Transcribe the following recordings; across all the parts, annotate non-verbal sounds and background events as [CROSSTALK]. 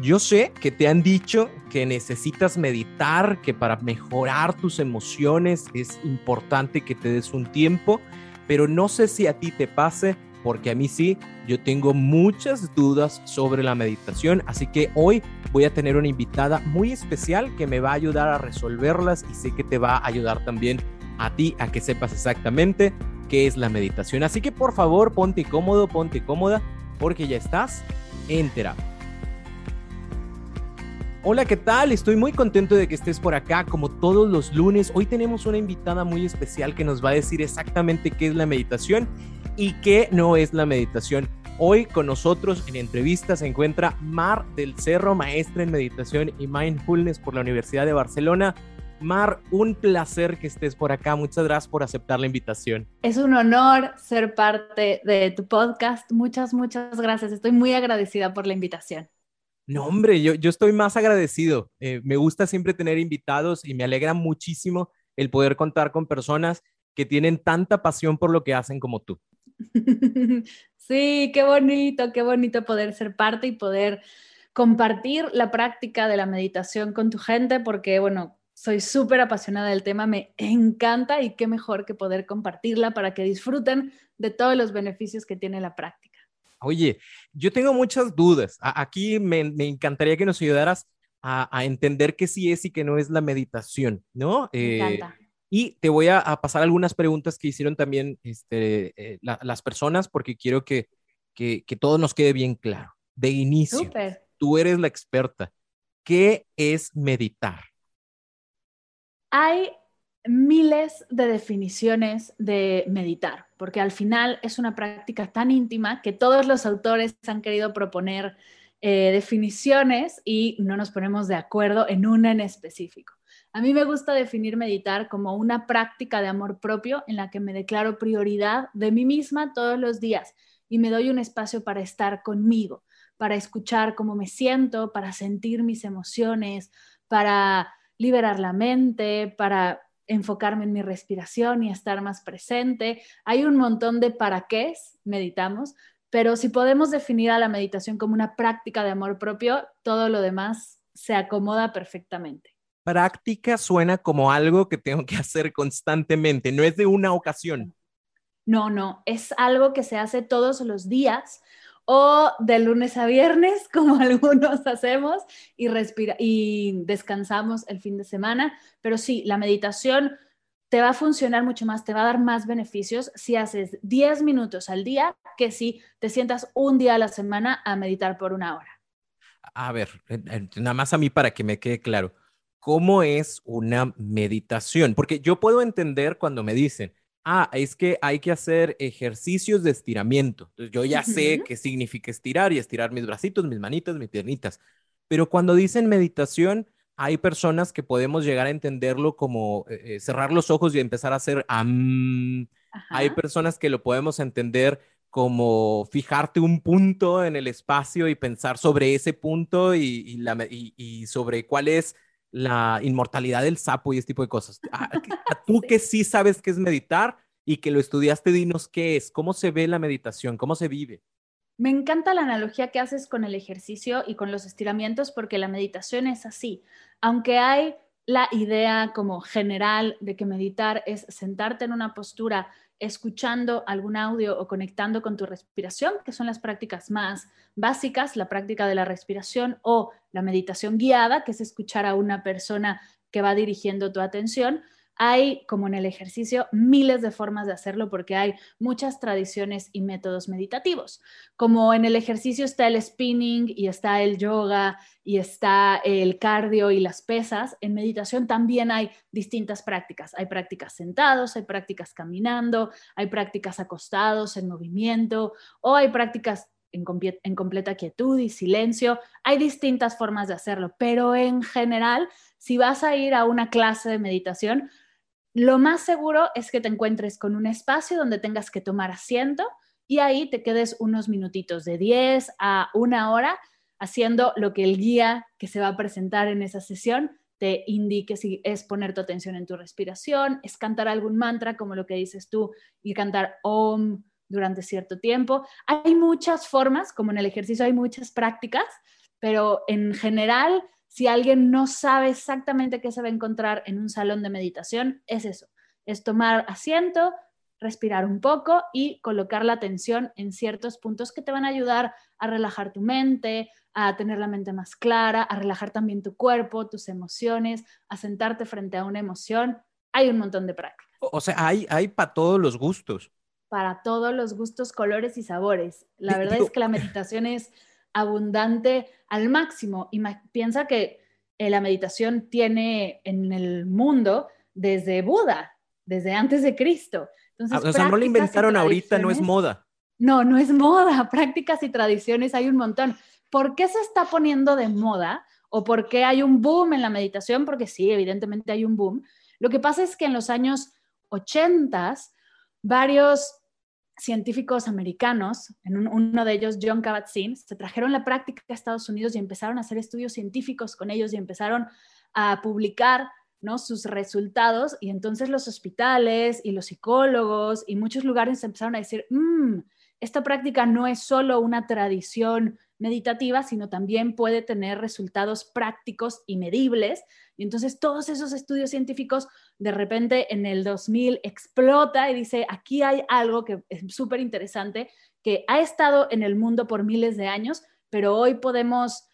Yo sé que te han dicho que necesitas meditar, que para mejorar tus emociones es importante que te des un tiempo, pero no sé si a ti te pase, porque a mí sí, yo tengo muchas dudas sobre la meditación, así que hoy voy a tener una invitada muy especial que me va a ayudar a resolverlas y sé que te va a ayudar también a ti a que sepas exactamente qué es la meditación. Así que por favor, ponte cómodo, ponte cómoda, porque ya estás en. Hola, ¿qué tal? Estoy muy contento de que estés por acá como todos los lunes. Hoy tenemos una invitada muy especial que nos va a decir exactamente qué es la meditación y qué no es la meditación. Hoy con nosotros en entrevista se encuentra Mar del Cerro, maestra en meditación y mindfulness por la Universidad de Barcelona. Mar, un placer que estés por acá. Muchas gracias por aceptar la invitación. Es un honor ser parte de tu podcast. Muchas, muchas gracias. Estoy muy agradecida por la invitación. No, hombre, yo, yo estoy más agradecido. Eh, me gusta siempre tener invitados y me alegra muchísimo el poder contar con personas que tienen tanta pasión por lo que hacen como tú. [LAUGHS] Sí, qué bonito, qué bonito poder ser parte y poder compartir la práctica de la meditación con tu gente, porque bueno, soy súper apasionada del tema, me encanta y qué mejor que poder compartirla para que disfruten de todos los beneficios que tiene la práctica. Oye, yo tengo muchas dudas. Aquí me, encantaría que nos ayudaras a, entender qué sí es y qué no es la meditación, ¿no? Me eh, encanta. Y te voy a, pasar algunas preguntas que hicieron también este, eh, las personas porque quiero que, que, todo nos quede bien claro. De inicio, tú eres la experta. ¿Qué es meditar? Hay miles de definiciones de meditar, porque al final es una práctica tan íntima que todos los autores han querido proponer eh, definiciones y no nos ponemos de acuerdo en una en específico. A mí me gusta definir meditar como una práctica de amor propio en la que me declaro prioridad de mí misma todos los días y me doy un espacio para estar conmigo, para escuchar cómo me siento, para sentir mis emociones, para liberar la mente, para enfocarme en mi respiración y estar más presente. Hay un montón de para qué meditamos, pero si podemos definir a la meditación como una práctica de amor propio, todo lo demás se acomoda perfectamente. Práctica suena como algo que tengo que hacer constantemente, no es de una ocasión. No, no, es algo que se hace todos los días o de lunes a viernes, [LAUGHS] como algunos hacemos, y, respira y descansamos el fin de semana. Pero sí, la meditación te va a funcionar mucho más, te va a dar más beneficios si haces 10 minutos al día que si te sientas un día a la semana a meditar por una hora. A ver, nada más a mí para que me quede claro, ¿cómo es una meditación? Porque yo puedo entender cuando me dicen, ah, es que hay que hacer ejercicios de estiramiento. Entonces yo ya sé qué significa estirar y estirar mis bracitos, mis manitas, mis piernitas. Pero cuando dicen meditación, hay personas que podemos llegar a entenderlo como eh, eh, cerrar los ojos y empezar a hacer Hay personas que lo podemos entender como fijarte un punto en el espacio y pensar sobre ese punto y, y sobre cuál es la inmortalidad del sapo y este tipo de cosas. A, [LAUGHS] tú que sí sabes qué es meditar y que lo estudiaste, dinos qué es, cómo se ve la meditación, cómo se vive. Me encanta la analogía que haces con el ejercicio y con los estiramientos porque la meditación es así. Aunque hay la idea como general de que meditar es sentarte en una postura escuchando algún audio o conectando con tu respiración, que son las prácticas más básicas, la práctica de la respiración o la meditación guiada, que es escuchar a una persona que va dirigiendo tu atención, hay, como en el ejercicio, miles de formas de hacerlo porque hay muchas tradiciones y métodos meditativos. Como en el ejercicio está el spinning y está el yoga y está el cardio y las pesas, en meditación también hay distintas prácticas. Hay prácticas sentados, hay prácticas caminando, hay prácticas acostados en movimiento o hay prácticas en, completa quietud y silencio. Hay distintas formas de hacerlo, pero en general, si vas a ir a una clase de meditación, lo más seguro es que te encuentres con un espacio donde tengas que tomar asiento y ahí te quedes unos minutitos de 10 a una hora haciendo lo que el guía que se va a presentar en esa sesión te indique si es poner tu atención en tu respiración, es cantar algún mantra como lo que dices tú y cantar om durante cierto tiempo. Hay muchas formas, como en el ejercicio hay muchas prácticas, pero en general, si alguien no sabe exactamente qué se va a encontrar en un salón de meditación, es eso, es tomar asiento, respirar un poco y colocar la atención en ciertos puntos que te van a ayudar a relajar tu mente, a tener la mente más clara, a relajar también tu cuerpo, tus emociones, a sentarte frente a una emoción. Hay un montón de prácticas. O sea, hay, hay para todos los gustos. Para todos los gustos, colores y sabores. La verdad es que la meditación es abundante al máximo. Y piensa que eh, la meditación tiene en el mundo desde Buda, desde antes de Cristo. Entonces, o sea, no la inventaron ahorita, no es moda. No, no es moda. [LAUGHS] Prácticas y tradiciones hay un montón. ¿Por qué se está poniendo de moda? ¿O por qué hay un boom en la meditación? Porque sí, evidentemente hay un boom. Lo que pasa es que en los años 80, varios científicos americanos, en uno de ellos John Kabat-Zinn, se trajeron la práctica a Estados Unidos y empezaron a hacer estudios científicos con ellos y empezaron a publicar ¿no? sus resultados y entonces los hospitales y los psicólogos y muchos lugares empezaron a decir, mm, esta práctica no es solo una tradición meditativa, sino también puede tener resultados prácticos y medibles. Y entonces todos esos estudios científicos de repente en el 2000 explota y dice, aquí hay algo que es súper interesante, que ha estado en el mundo por miles de años, pero hoy podemos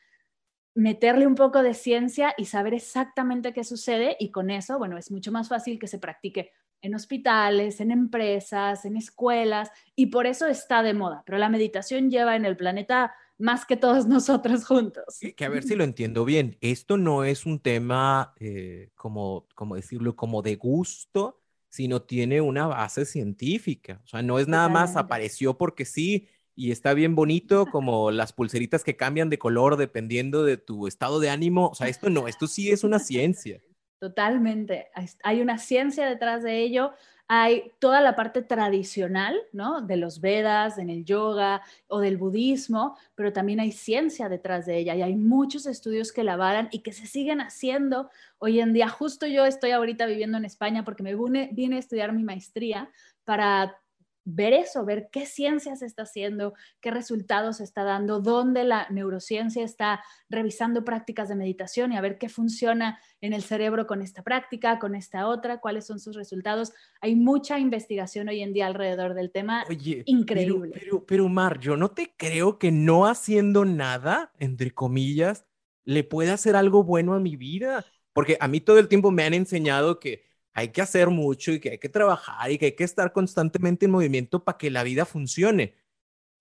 meterle un poco de ciencia y saber exactamente qué sucede y con eso, bueno, es mucho más fácil que se practique en hospitales, en empresas, en escuelas y por eso está de moda. Pero la meditación lleva en el planeta más que todos [LAUGHS] nosotros juntos. Que, a ver si lo entiendo bien, esto no es un tema, eh, como, como decirlo, como de gusto, sino tiene una base científica. O sea, no es nada más apareció porque sí y está bien bonito como las pulseritas que cambian de color dependiendo de tu estado de ánimo. O sea, esto no, esto sí es una ciencia. [LAUGHS] Totalmente. Hay una ciencia detrás de ello hay toda la parte tradicional, ¿no? De los Vedas, en el yoga o del budismo, pero también hay ciencia detrás de ella y hay muchos estudios que la avalan y que se siguen haciendo hoy en día. Justo yo estoy ahorita viviendo en España porque me vine a estudiar mi maestría para ver eso, ver qué ciencia se está haciendo, qué resultados se está dando, dónde la neurociencia está revisando prácticas de meditación y a ver qué funciona en el cerebro con esta práctica, con esta otra, cuáles son sus resultados. Hay mucha investigación hoy en día alrededor del tema. Oye, increíble. Pero, pero, Mar, yo no te creo que no haciendo nada, entre comillas, le pueda hacer algo bueno a mi vida. Porque a mí todo el tiempo me han enseñado que hay que hacer mucho y que hay que trabajar y que hay que estar constantemente en movimiento para que la vida funcione.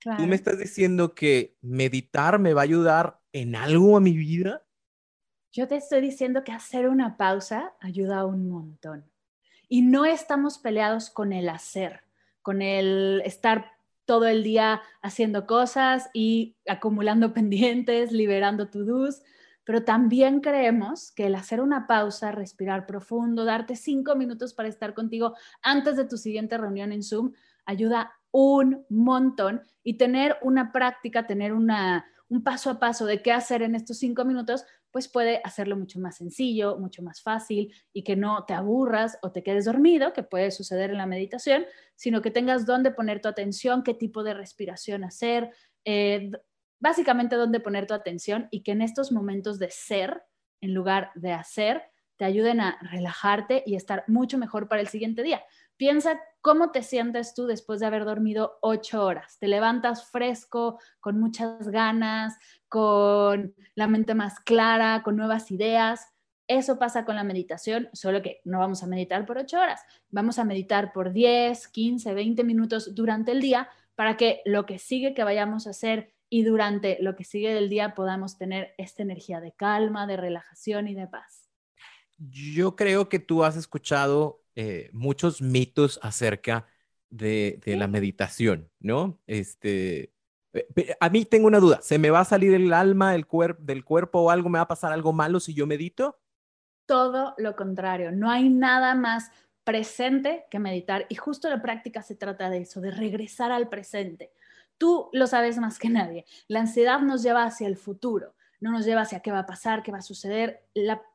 ¿Tú me estás diciendo que meditar me va a ayudar en algo a mi vida? Yo te estoy diciendo que hacer una pausa ayuda un montón. Y no estamos peleados con el hacer, con el estar todo el día haciendo cosas y acumulando [LAUGHS] pendientes, liberando to-dos pero también creemos que el hacer una pausa, respirar profundo, darte cinco minutos para estar contigo antes de tu siguiente reunión en Zoom, ayuda un montón. Y tener una práctica, tener una, un paso a paso de qué hacer en estos cinco minutos, pues puede hacerlo mucho más sencillo, mucho más fácil y que no te aburras o te quedes dormido, que puede suceder en la meditación, sino que tengas dónde poner tu atención, qué tipo de respiración hacer, eh, básicamente dónde poner tu atención y que en estos momentos de ser, en lugar de hacer, te ayuden a relajarte y estar mucho mejor para el siguiente día. Piensa cómo te sientes tú después de haber dormido ocho horas. Te levantas fresco, con muchas ganas, con la mente más clara, con nuevas ideas. Eso pasa con la meditación, solo que no vamos a meditar por ocho horas. Vamos a meditar por 10, 15, 20 minutos durante el día para que lo que sigue que vayamos a hacer y durante lo que sigue del día podamos tener esta energía de calma, de relajación y de paz. Yo creo que tú has escuchado eh, muchos mitos acerca de, la meditación, ¿no? Este, Eh, a mí tengo una duda, ¿se me va a salir el alma del, del cuerpo o algo, me va a pasar algo malo si yo medito? Todo lo contrario, no hay nada más presente que meditar y justo la práctica se trata de eso, de regresar al presente. Tú lo sabes más que nadie, la ansiedad nos lleva hacia el futuro, no nos lleva hacia qué va a pasar, qué va a suceder.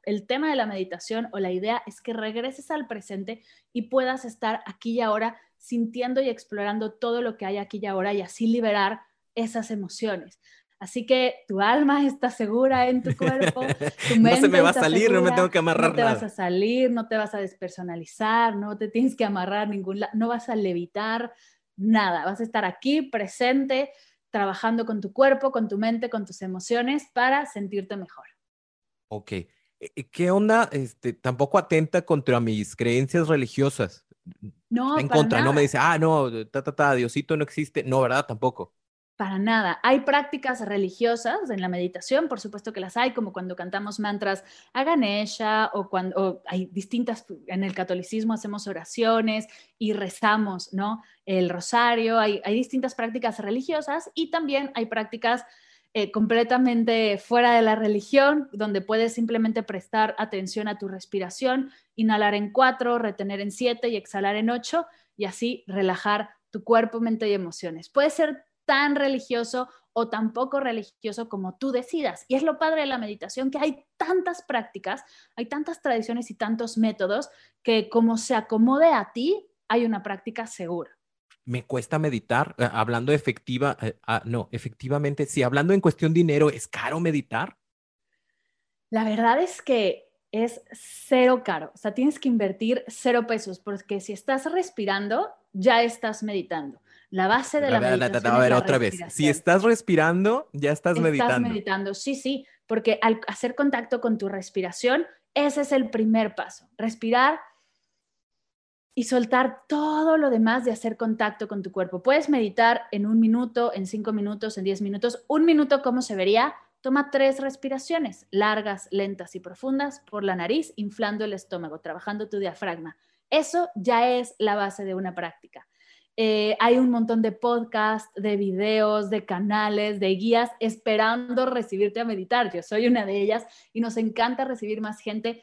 el tema de la meditación o la idea es que regreses al presente y puedas estar aquí y ahora sintiendo y explorando todo lo que hay aquí y ahora y así liberar esas emociones. Así que tu alma está segura en tu cuerpo, [LAUGHS] tu mente no se me va a salir, no me tengo que amarrar No te vas a salir, no te vas a despersonalizar, no te tienes que amarrar ningún lado, no vas a levitar nada, vas a estar aquí presente, trabajando con tu cuerpo, con tu mente, con tus emociones para sentirte mejor. Ok. ¿Qué onda? Este, tampoco atenta contra mis creencias religiosas. No, en contra, no me dice, ah, no, ta, ta, ta, Diosito no existe. No, ¿verdad? Tampoco. Para nada. Hay prácticas religiosas en la meditación, por supuesto que las hay, como cuando cantamos mantras a Ganesha o cuando hay distintas, en el catolicismo hacemos oraciones y rezamos, ¿no? El rosario, hay, distintas prácticas religiosas y también hay prácticas eh, completamente fuera de la religión, donde puedes simplemente prestar atención a tu respiración, inhalar en cuatro, retener en siete y exhalar en ocho y así relajar tu cuerpo, mente y emociones. Puede ser tan religioso o tan poco religioso como tú decidas. Y es lo padre de la meditación, que hay tantas prácticas, hay tantas tradiciones y tantos métodos que como se acomode a ti, hay una práctica segura. Me cuesta meditar, eh, hablando efectiva, eh, ah, no, efectivamente, si hablando en cuestión dinero, ¿es caro meditar? La verdad es que es cero caro, o sea, tienes que invertir cero pesos, porque si estás respirando, ya estás meditando. La base de la, meditación. A ver, otra vez. Si estás respirando, ya estás, meditando. Estás meditando, sí, sí, porque al hacer contacto con tu respiración, ese es el primer paso. Respirar y soltar todo lo demás de hacer contacto con tu cuerpo. Puedes meditar en un minuto, en cinco minutos, en diez minutos. Un minuto, ¿cómo se vería? Toma tres respiraciones, largas, lentas y profundas, por la nariz, inflando el estómago, trabajando tu diafragma. Eso ya es la base de una práctica. Eh, hay un montón de podcasts, de videos, de canales, de guías esperando recibirte a meditar. Yo soy una de ellas y nos encanta recibir más gente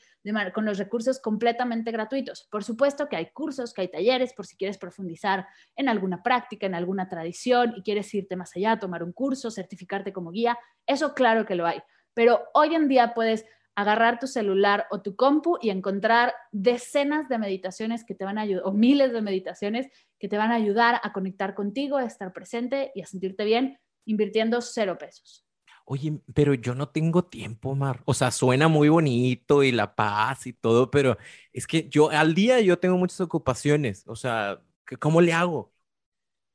con los recursos completamente gratuitos. Por supuesto que hay cursos, que hay talleres, por si quieres profundizar en alguna práctica, en alguna tradición y quieres irte más allá, tomar un curso, certificarte como guía. Eso claro que lo hay. Pero hoy en día puedes agarrar tu celular o tu compu y encontrar decenas de meditaciones que te van a ayudar, o miles de meditaciones que te van a ayudar a conectar contigo, a estar presente y a sentirte bien invirtiendo cero pesos. Oye, pero yo no tengo tiempo, Mar. O sea, suena muy bonito y la paz y todo, pero es que yo al día yo tengo muchas ocupaciones. O sea, ¿cómo le hago?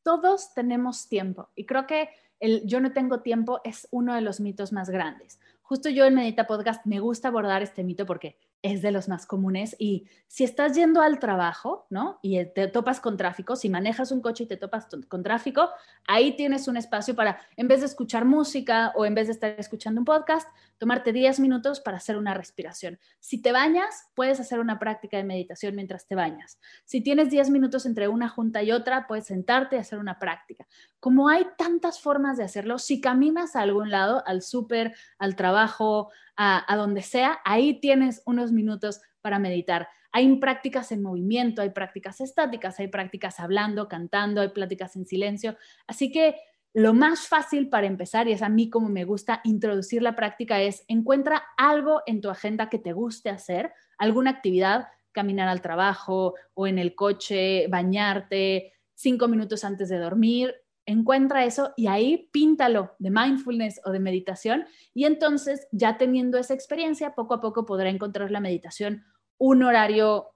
Todos tenemos tiempo y creo que el yo no tengo tiempo es uno de los mitos más grandes justo yo en Medita Podcast me gusta abordar este mito porque es de los más comunes y si estás yendo al trabajo, ¿no? Y te topas con tráfico, si manejas un coche y te topas con tráfico, ahí tienes un espacio para, en vez de escuchar música o en vez de estar escuchando un podcast, tomarte 10 minutos para hacer una respiración. Si te bañas, puedes hacer una práctica de meditación mientras te bañas. Si tienes 10 minutos entre una junta y otra, puedes sentarte y hacer una práctica. Como hay tantas formas de hacerlo, si caminas a algún lado, al súper, al trabajo, a, donde sea, ahí tienes unos minutos para meditar. Hay prácticas en movimiento, hay prácticas estáticas, hay prácticas hablando, cantando, hay prácticas en silencio. Así que lo más fácil para empezar, y es a mí como me gusta introducir la práctica, es encuentra algo en tu agenda que te guste hacer, alguna actividad, caminar al trabajo o en el coche, bañarte, cinco minutos antes de dormir, encuentra eso y ahí píntalo de mindfulness o de meditación y entonces ya teniendo esa experiencia, poco a poco podrá encontrar la meditación un horario,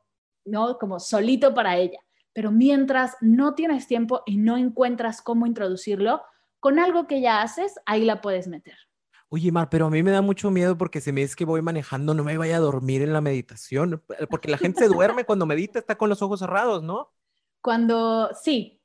¿no? Como solito para ella. Pero mientras no tienes tiempo y no encuentras cómo introducirlo, con algo que ya haces, ahí la puedes meter. Oye, Mar, pero a mí me da mucho miedo porque se me es que voy manejando, no me vaya a dormir en la meditación, porque la gente se duerme cuando medita, está con los ojos cerrados, ¿no? Cuando, sí,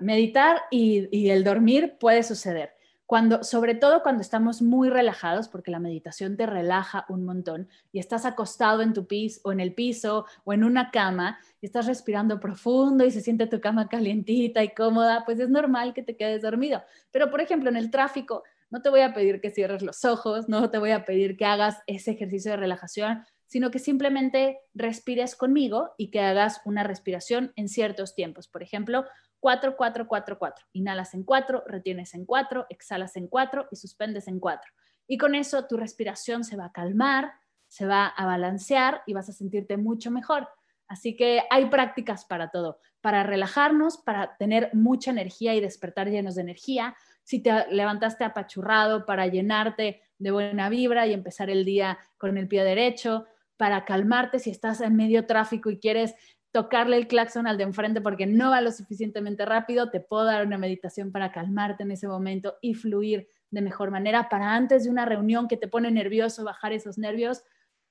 meditar y, el dormir puede suceder. cuando, sobre todo cuando estamos muy relajados, porque la meditación te relaja un montón y estás acostado en tu piso o en el piso o en una cama y estás respirando profundo y se siente tu cama calientita y cómoda, pues es normal que te quedes dormido. Pero, por ejemplo, en el tráfico, no te voy a pedir que cierres los ojos, no te voy a pedir que hagas ese ejercicio de relajación, sino que simplemente respires conmigo y que hagas una respiración en ciertos tiempos. Por ejemplo, 4, 4, 4, 4. Inhalas en 4, retienes en 4, exhalas en 4 y suspendes en 4. Y con eso tu respiración se va a calmar, se va a balancear y vas a sentirte mucho mejor. Así que hay prácticas para todo, para relajarnos, para tener mucha energía y despertar llenos de energía. Si te levantaste apachurrado, para llenarte de buena vibra y empezar el día con el pie derecho, para calmarte si estás en medio tráfico y quieres tocarle el claxon al de enfrente porque no va lo suficientemente rápido, te puedo dar una meditación para calmarte en ese momento y fluir de mejor manera para antes de una reunión que te pone nervioso, bajar esos nervios,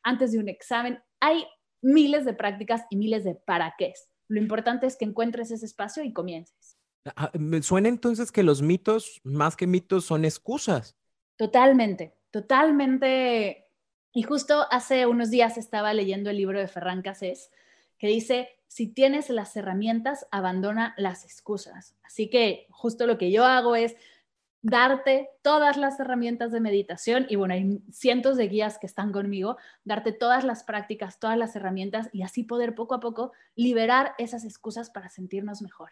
antes de un examen. Hay miles de prácticas y miles de para qué. Lo importante es que encuentres ese espacio y comiences. Ah, me suena entonces que los mitos, más que mitos, son excusas. Totalmente, totalmente y justo hace unos días estaba leyendo el libro de Ferran Casés que dice, si tienes las herramientas, abandona las excusas. Así que justo lo que yo hago es darte todas las herramientas de meditación y bueno, hay cientos de guías que están conmigo, darte todas las prácticas, todas las herramientas y así poder poco a poco liberar esas excusas para sentirnos mejor.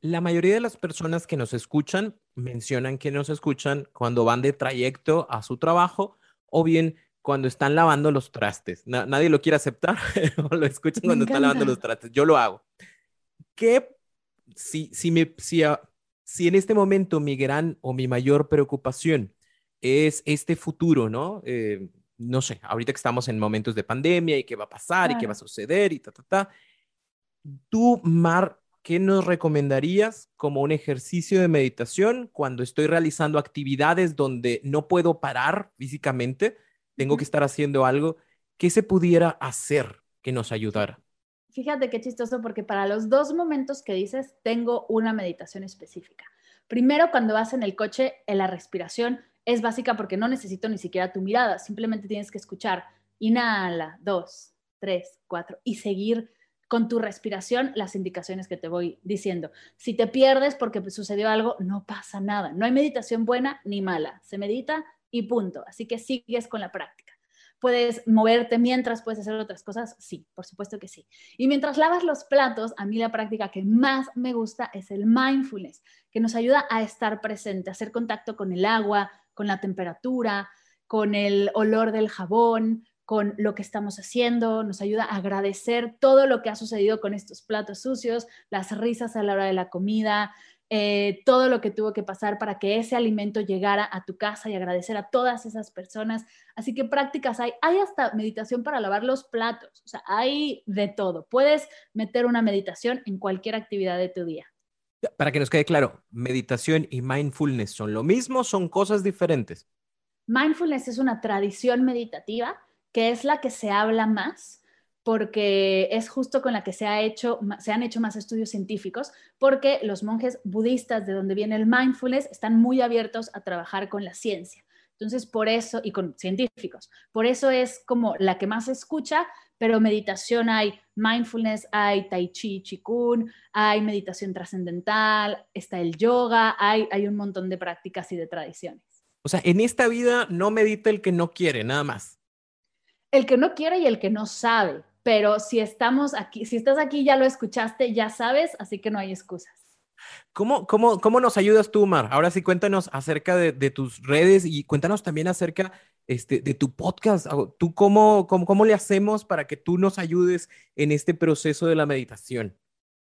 La mayoría de las personas que nos escuchan mencionan que nos escuchan cuando van de trayecto a su trabajo o bien cuando están lavando los trastes. nadie lo quiere aceptar, [LAUGHS] o lo escuchan cuando están lavando los trastes. Yo lo hago. ¿Qué, si, si, me, si, si en este momento mi gran o mi mayor preocupación es este futuro, ¿no? Eh, no sé, ahorita que estamos en momentos de pandemia y qué va a pasar y qué va a suceder y ta, ta, ta. Tú, Mar, ¿qué nos recomendarías como un ejercicio de meditación cuando estoy realizando actividades donde no puedo parar físicamente? Tengo que estar haciendo algo. ¿Qué se pudiera hacer que nos ayudara? Fíjate qué chistoso porque para los dos momentos que dices, tengo una meditación específica. Primero, cuando vas en el coche, en la respiración es básica porque no necesito ni siquiera tu mirada, simplemente tienes que escuchar, inhala, dos, tres, cuatro, y seguir con tu respiración las indicaciones que te voy diciendo. Si te pierdes porque sucedió algo, no pasa nada. No hay meditación buena ni mala. Se medita y punto. Así que sigues con la práctica. ¿Puedes moverte mientras puedes hacer otras cosas? Sí, por supuesto que sí. Y mientras lavas los platos, a mí la práctica que más me gusta es el mindfulness, que nos ayuda a estar presente, a hacer contacto con el agua, con la temperatura, con el olor del jabón, con lo que estamos haciendo, nos ayuda a agradecer todo lo que ha sucedido con estos platos sucios, las risas a la hora de la comida, eh, todo lo que tuvo que pasar para que ese alimento llegara a tu casa y agradecer a todas esas personas. Así que prácticas hay, hay hasta meditación para lavar los platos, o sea, hay de todo. Puedes meter una meditación en cualquier actividad de tu día. Para que nos quede claro, meditación y mindfulness son lo mismo, son cosas diferentes. Mindfulness es una tradición meditativa que es la que se habla más porque es justo con la que se, ha hecho, se han hecho más estudios científicos, porque los monjes budistas de donde viene el mindfulness están muy abiertos a trabajar con la ciencia. Entonces, por eso, y con científicos, por eso es como la que más se escucha, pero meditación hay mindfulness, hay tai chi, chikun, hay meditación trascendental, está el yoga, hay, hay un montón de prácticas y de tradiciones. O sea, en esta vida no medita el que no quiere, nada más el que no quiere y el que no sabe. Pero si estamos aquí, si estás aquí, ya lo escuchaste, ya sabes, así que no hay excusas. ¿Cómo, cómo, cómo nos ayudas tú, Mar? Ahora sí, cuéntanos acerca de, tus redes y cuéntanos también acerca este, de tu podcast. ¿Tú cómo, cómo, cómo le hacemos para que tú nos ayudes en este proceso de la meditación?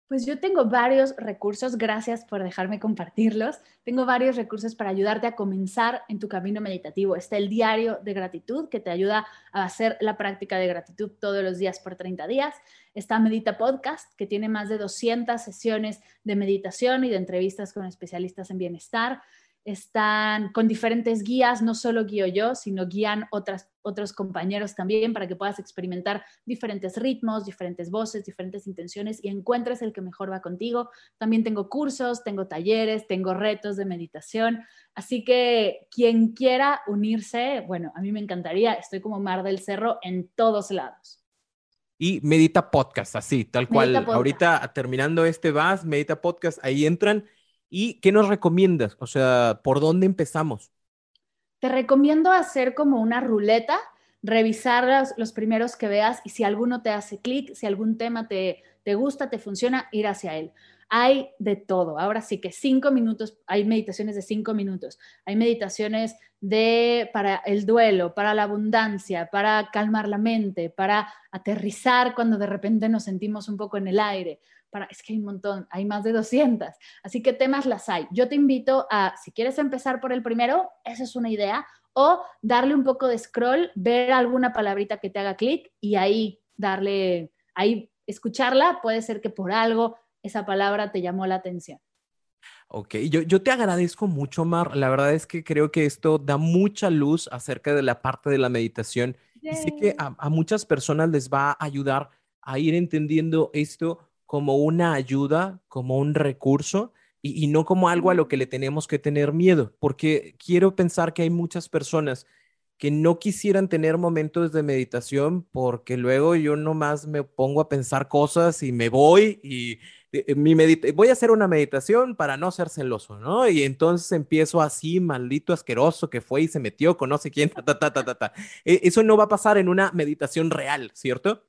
Pues yo tengo varios recursos, gracias por dejarme compartirlos. Tengo varios recursos para ayudarte a comenzar en tu camino meditativo. Está el diario de gratitud que te ayuda a hacer la práctica de gratitud todos los días por 30 días. Está Medita Podcast que tiene más de 200 sesiones de meditación y de entrevistas con especialistas en bienestar están con diferentes guías, no solo guío yo, sino guían otras, otros compañeros también para que puedas experimentar diferentes ritmos, diferentes voces, diferentes intenciones y encuentres el que mejor va contigo. También tengo cursos, tengo talleres, tengo retos de meditación, así que quien quiera unirse, bueno, a mí me encantaría, estoy como Mar del Cerro en todos lados. Y Medita Podcast, así, tal cual. Ahorita terminando este VAS, Medita Podcast, ahí entran ¿Y qué nos recomiendas? O sea, ¿por dónde empezamos? Te recomiendo hacer como una ruleta, revisar los, primeros que veas y si alguno te hace clic, si algún tema te, te gusta, te funciona, ir hacia él. Hay de todo. Ahora sí que cinco minutos, hay meditaciones de cinco minutos, hay meditaciones de para el duelo, para la abundancia, para calmar la mente, para aterrizar cuando de repente nos sentimos un poco en el aire es que hay un montón, hay más de 200, así que temas las hay. Yo te invito a, si quieres empezar por el primero, esa es una idea, o darle un poco de scroll, ver alguna palabrita que te haga clic y ahí darle, ahí escucharla, puede ser que por algo esa palabra te llamó la atención. Ok, yo, yo te agradezco mucho, Mar. La verdad es que creo que esto da mucha luz acerca de la parte de la meditación y sé que a, a muchas personas les va a ayudar a ir entendiendo esto como una ayuda, como un recurso y, no como algo a lo que le tenemos que tener miedo, porque quiero pensar que hay muchas personas que no quisieran tener momentos de meditación porque luego yo nomás me pongo a pensar cosas y me voy y eh, mi voy a hacer una meditación para no ser celoso, ¿no? Y entonces empiezo así, maldito asqueroso que fue y se metió con no sé quién, ta, ta, ta, ta, ta. E, eso no va a pasar en una meditación real, ¿cierto?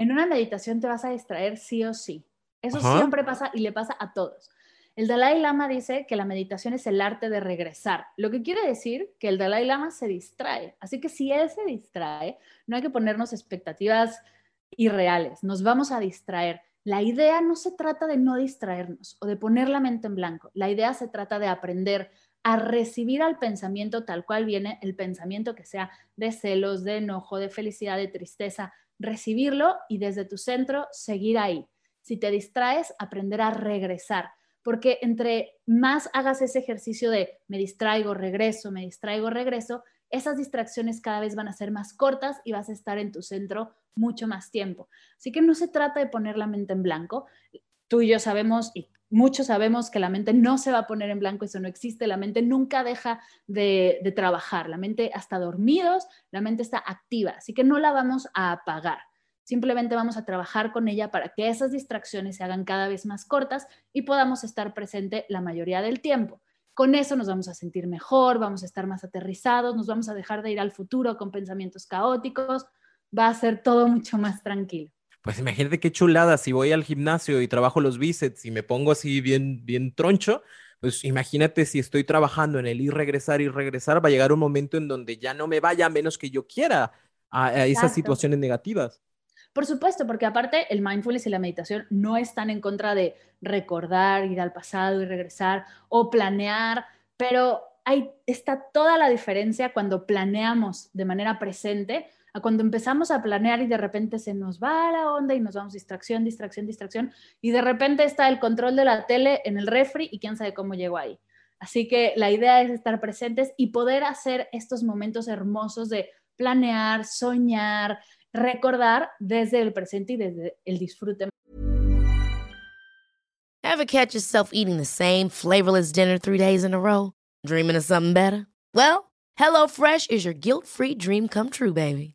En una meditación te vas a distraer sí o sí. Eso siempre pasa y le pasa a todos. El Dalai Lama dice que la meditación es el arte de regresar, lo que quiere decir que el Dalai Lama se distrae. Así que si él se distrae, no hay que ponernos expectativas irreales, nos vamos a distraer. La idea no se trata de no distraernos o de poner la mente en blanco, la idea se trata de aprender a recibir al pensamiento tal cual viene, el pensamiento que sea de celos, de enojo, de felicidad, de tristeza, recibirlo y desde tu centro seguir ahí. Si te distraes, aprender a regresar, porque entre más hagas ese ejercicio de me distraigo, regreso, me distraigo, regreso, esas distracciones cada vez van a ser más cortas y vas a estar en tu centro mucho más tiempo. Así que no se trata de poner la mente en blanco. Tú y yo sabemos, y muchos sabemos que la mente no se va a poner en blanco, eso no existe, la mente nunca deja de, trabajar, la mente hasta dormidos, la mente está activa, así que no la vamos a apagar. Simplemente vamos a trabajar con ella para que esas distracciones se hagan cada vez más cortas y podamos estar presente la mayoría del tiempo. Con eso nos vamos a sentir mejor, vamos a estar más aterrizados, nos vamos a dejar de ir al futuro con pensamientos caóticos, va a ser todo mucho más tranquilo. Pues imagínate qué chulada, si voy al gimnasio y trabajo los bíceps y me pongo así bien, bien troncho, pues imagínate si estoy trabajando en el ir, regresar y regresar, va a llegar un momento en donde ya no me vaya a menos que yo quiera a, esas situaciones negativas. Por supuesto, porque aparte el mindfulness y la meditación no están en contra de recordar, ir al pasado y regresar o planear, pero ahí está toda la diferencia cuando planeamos de manera presente a cuando empezamos a planear y de repente se nos va la onda y nos vamos distracción, distracción, distracción, y de repente está el control de la tele en el refri y quién sabe cómo llegó ahí. Así que la idea es estar presentes y poder hacer estos momentos hermosos de planear, soñar, recordar desde el presente y desde el disfrute. Ever catch yourself eating the same flavorless dinner three days in a row? Dreaming of something better? Well, HelloFresh is your guilt-free dream come true, baby.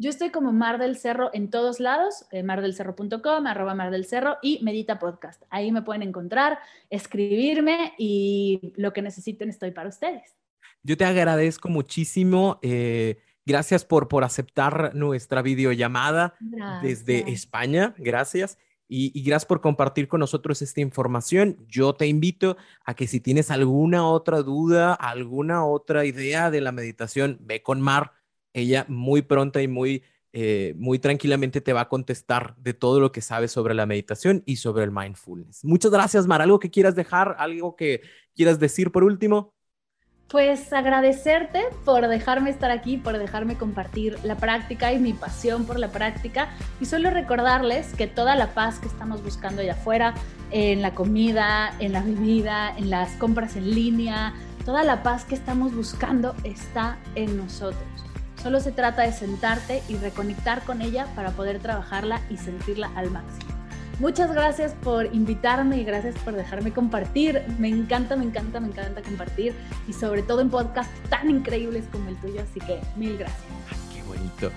Yo estoy como Mar del Cerro en todos lados, eh, mardelcerro.com, arroba Mar del Cerro y Medita Podcast. Ahí me pueden encontrar, escribirme y lo que necesiten estoy para ustedes. Yo te agradezco muchísimo. Eh, gracias por, por aceptar nuestra videollamada desde España. Gracias. Y, y, gracias por compartir con nosotros esta información. Yo te invito a que si tienes alguna otra duda, alguna otra idea de la meditación, ve con Mar ella muy pronta y muy, eh, muy tranquilamente te va a contestar de todo lo que sabes sobre la meditación y sobre el mindfulness. Muchas gracias, Mar. ¿Algo que quieras dejar? ¿Algo que quieras decir por último? Pues agradecerte por dejarme estar aquí, por dejarme compartir la práctica y mi pasión por la práctica. Y solo recordarles que toda la paz que estamos buscando allá afuera, en la comida, en la bebida, en las compras en línea, toda la paz que estamos buscando está en nosotros. Solo se trata de sentarte y reconectar con ella para poder trabajarla y sentirla al máximo. Muchas gracias por invitarme y gracias por dejarme compartir. Me encanta, me encanta, me encanta compartir y sobre todo en podcasts tan increíbles como el tuyo. Así que mil gracias. qué bonito.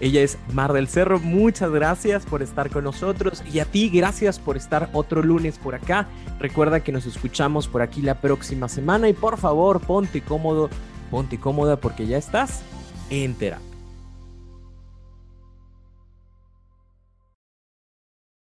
Ella es Mar del Cerro. Muchas gracias por estar con nosotros y a ti gracias por estar otro lunes por acá. Recuerda que nos escuchamos por aquí la próxima semana y por favor ponte cómodo, ponte cómoda porque ya estás entera.